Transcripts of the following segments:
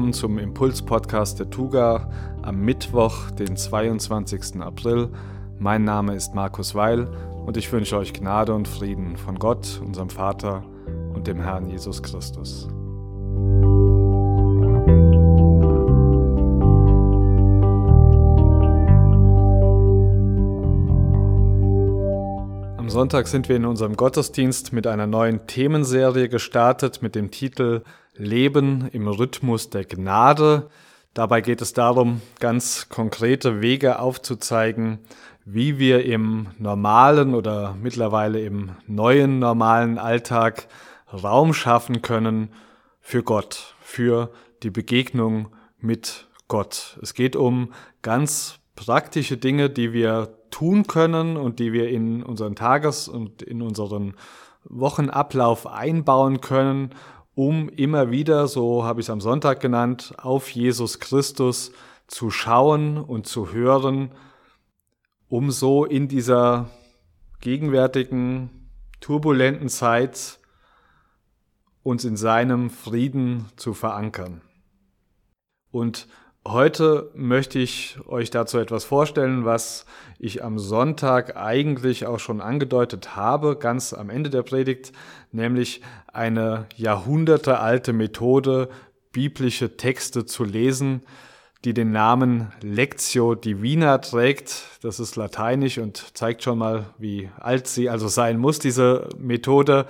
willkommen zum Impuls-Podcast der Tuga am Mittwoch, den 22. April. Mein Name ist Markus Weil und ich wünsche euch Gnade und Frieden von Gott, unserem Vater und dem Herrn Jesus Christus. Am Sonntag sind wir in unserem Gottesdienst mit einer neuen Themenserie gestartet mit dem Titel Leben im Rhythmus der Gnade. Dabei geht es darum, ganz konkrete Wege aufzuzeigen, wie wir im normalen oder mittlerweile im neuen normalen Alltag Raum schaffen können für Gott, für die Begegnung mit Gott. Es geht um ganz praktische Dinge, die wir tun können und die wir in unseren Tages- und in unseren Wochenablauf einbauen können, um immer wieder, so habe ich es am Sonntag genannt, auf Jesus Christus zu schauen und zu hören, um so in dieser gegenwärtigen, turbulenten Zeit uns in seinem Frieden zu verankern. Und Heute möchte ich euch dazu etwas vorstellen, was ich am Sonntag eigentlich auch schon angedeutet habe, ganz am Ende der Predigt, nämlich eine jahrhundertealte Methode, biblische Texte zu lesen, die den Namen Lectio Divina trägt. Das ist lateinisch und zeigt schon mal, wie alt sie also sein muss, diese Methode.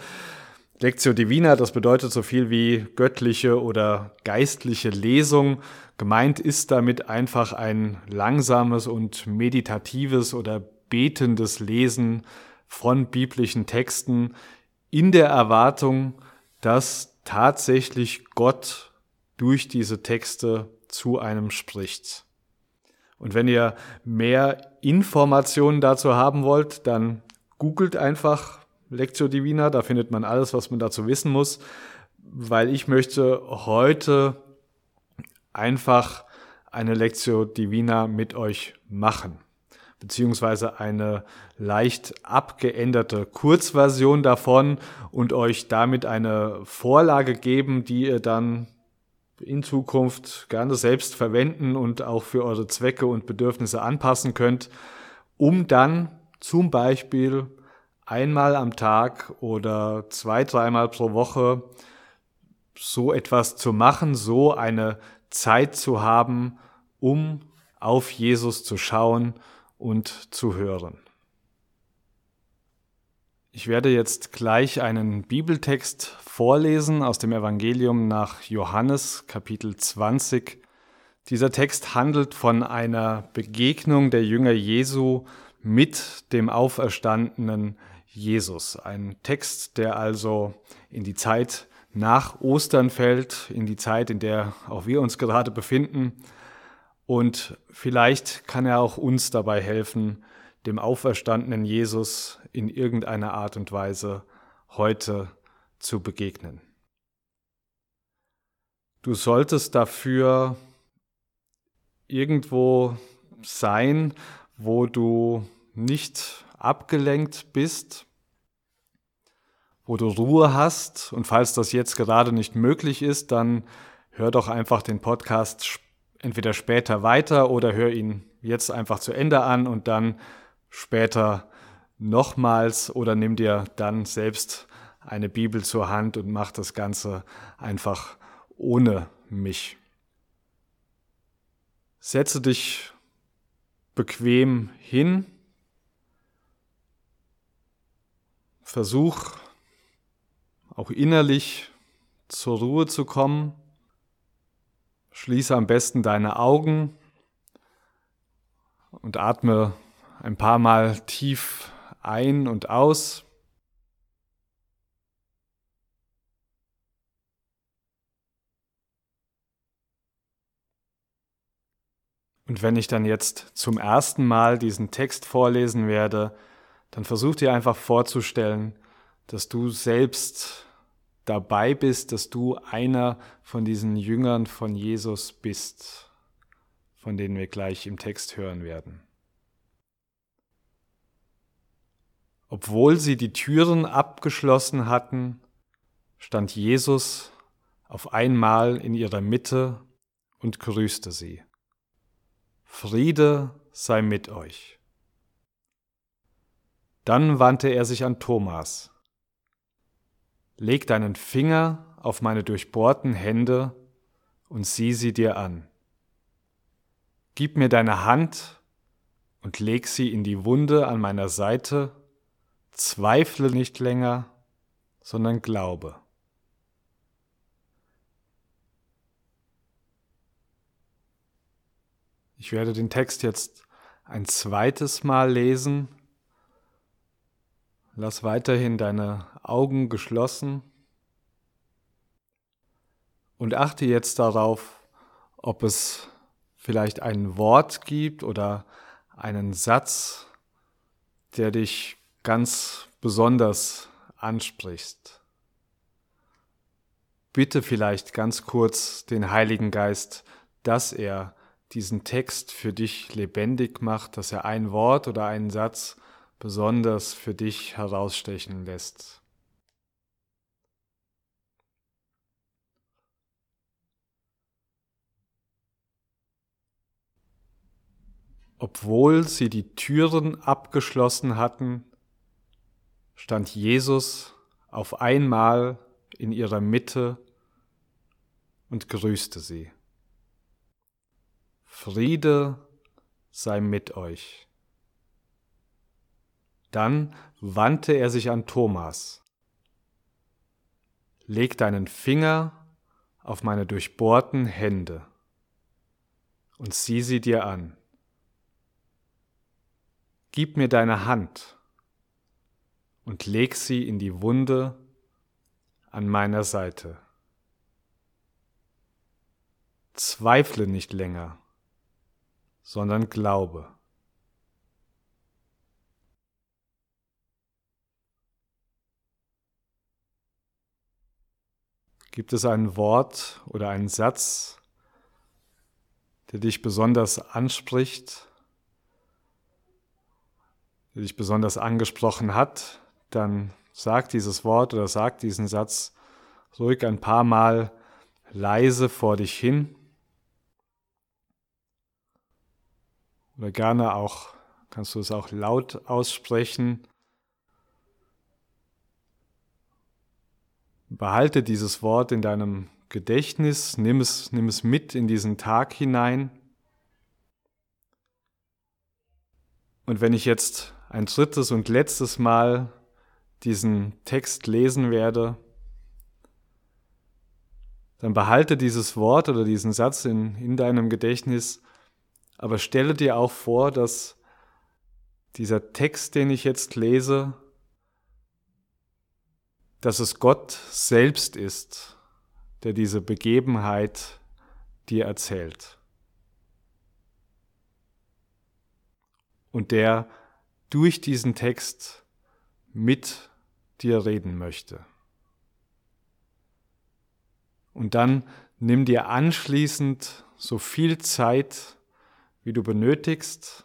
Lectio Divina, das bedeutet so viel wie göttliche oder geistliche Lesung. Gemeint ist damit einfach ein langsames und meditatives oder betendes Lesen von biblischen Texten in der Erwartung, dass tatsächlich Gott durch diese Texte zu einem spricht. Und wenn ihr mehr Informationen dazu haben wollt, dann googelt einfach Lectio Divina, da findet man alles, was man dazu wissen muss, weil ich möchte heute einfach eine Lectio Divina mit euch machen, beziehungsweise eine leicht abgeänderte Kurzversion davon und euch damit eine Vorlage geben, die ihr dann in Zukunft gerne selbst verwenden und auch für eure Zwecke und Bedürfnisse anpassen könnt, um dann zum Beispiel einmal am Tag oder zwei, dreimal pro Woche so etwas zu machen, so eine Zeit zu haben, um auf Jesus zu schauen und zu hören. Ich werde jetzt gleich einen Bibeltext vorlesen aus dem Evangelium nach Johannes Kapitel 20. Dieser Text handelt von einer Begegnung der Jünger Jesu mit dem auferstandenen Jesus. Ein Text, der also in die Zeit nach Ostern fällt, in die Zeit, in der auch wir uns gerade befinden. Und vielleicht kann er auch uns dabei helfen, dem auferstandenen Jesus in irgendeiner Art und Weise heute zu begegnen. Du solltest dafür irgendwo sein, wo du nicht abgelenkt bist, wo du Ruhe hast. Und falls das jetzt gerade nicht möglich ist, dann hör doch einfach den Podcast entweder später weiter oder hör ihn jetzt einfach zu Ende an und dann später nochmals oder nimm dir dann selbst eine Bibel zur Hand und mach das Ganze einfach ohne mich. Setze dich bequem hin Versuch auch innerlich zur Ruhe zu kommen. Schließe am besten deine Augen und atme ein paar Mal tief ein und aus. Und wenn ich dann jetzt zum ersten Mal diesen Text vorlesen werde, dann versuch dir einfach vorzustellen, dass du selbst dabei bist, dass du einer von diesen Jüngern von Jesus bist, von denen wir gleich im Text hören werden. Obwohl sie die Türen abgeschlossen hatten, stand Jesus auf einmal in ihrer Mitte und grüßte sie. Friede sei mit euch. Dann wandte er sich an Thomas. Leg deinen Finger auf meine durchbohrten Hände und sieh sie dir an. Gib mir deine Hand und leg sie in die Wunde an meiner Seite, zweifle nicht länger, sondern glaube. Ich werde den Text jetzt ein zweites Mal lesen. Lass weiterhin deine Augen geschlossen und achte jetzt darauf, ob es vielleicht ein Wort gibt oder einen Satz, der dich ganz besonders ansprichst. Bitte vielleicht ganz kurz den Heiligen Geist, dass er diesen Text für dich lebendig macht, dass er ein Wort oder einen Satz besonders für dich herausstechen lässt. Obwohl sie die Türen abgeschlossen hatten, stand Jesus auf einmal in ihrer Mitte und grüßte sie. Friede sei mit euch. Dann wandte er sich an Thomas. Leg deinen Finger auf meine durchbohrten Hände und sieh sie dir an. Gib mir deine Hand und leg sie in die Wunde an meiner Seite. Zweifle nicht länger, sondern glaube. Gibt es ein Wort oder einen Satz, der dich besonders anspricht? Dich besonders angesprochen hat, dann sag dieses Wort oder sag diesen Satz ruhig ein paar Mal leise vor dich hin. Oder gerne auch, kannst du es auch laut aussprechen. Behalte dieses Wort in deinem Gedächtnis, nimm es, nimm es mit in diesen Tag hinein. Und wenn ich jetzt ein drittes und letztes Mal diesen Text lesen werde, dann behalte dieses Wort oder diesen Satz in, in deinem Gedächtnis, aber stelle dir auch vor, dass dieser Text, den ich jetzt lese, dass es Gott selbst ist, der diese Begebenheit dir erzählt. Und der durch diesen Text mit dir reden möchte. Und dann nimm dir anschließend so viel Zeit, wie du benötigst.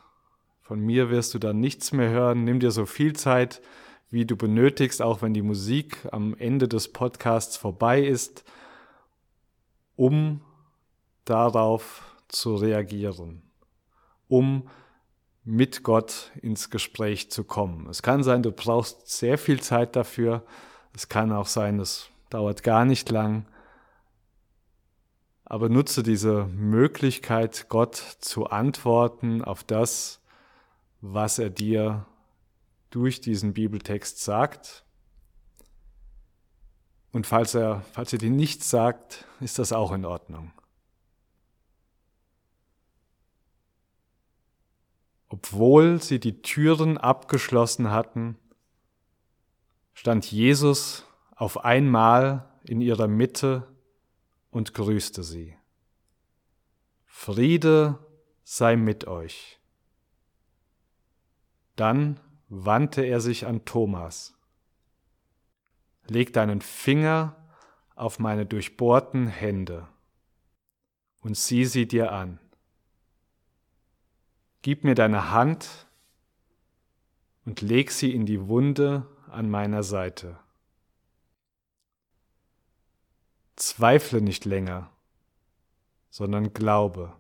Von mir wirst du dann nichts mehr hören. Nimm dir so viel Zeit, wie du benötigst, auch wenn die Musik am Ende des Podcasts vorbei ist, um darauf zu reagieren, um mit Gott ins Gespräch zu kommen. Es kann sein, du brauchst sehr viel Zeit dafür. Es kann auch sein, es dauert gar nicht lang. Aber nutze diese Möglichkeit, Gott zu antworten auf das, was er dir durch diesen Bibeltext sagt. Und falls er, falls er dir nichts sagt, ist das auch in Ordnung. Obwohl sie die Türen abgeschlossen hatten, stand Jesus auf einmal in ihrer Mitte und grüßte sie. Friede sei mit euch. Dann wandte er sich an Thomas. Leg deinen Finger auf meine durchbohrten Hände und sieh sie dir an. Gib mir deine Hand und leg sie in die Wunde an meiner Seite. Zweifle nicht länger, sondern Glaube.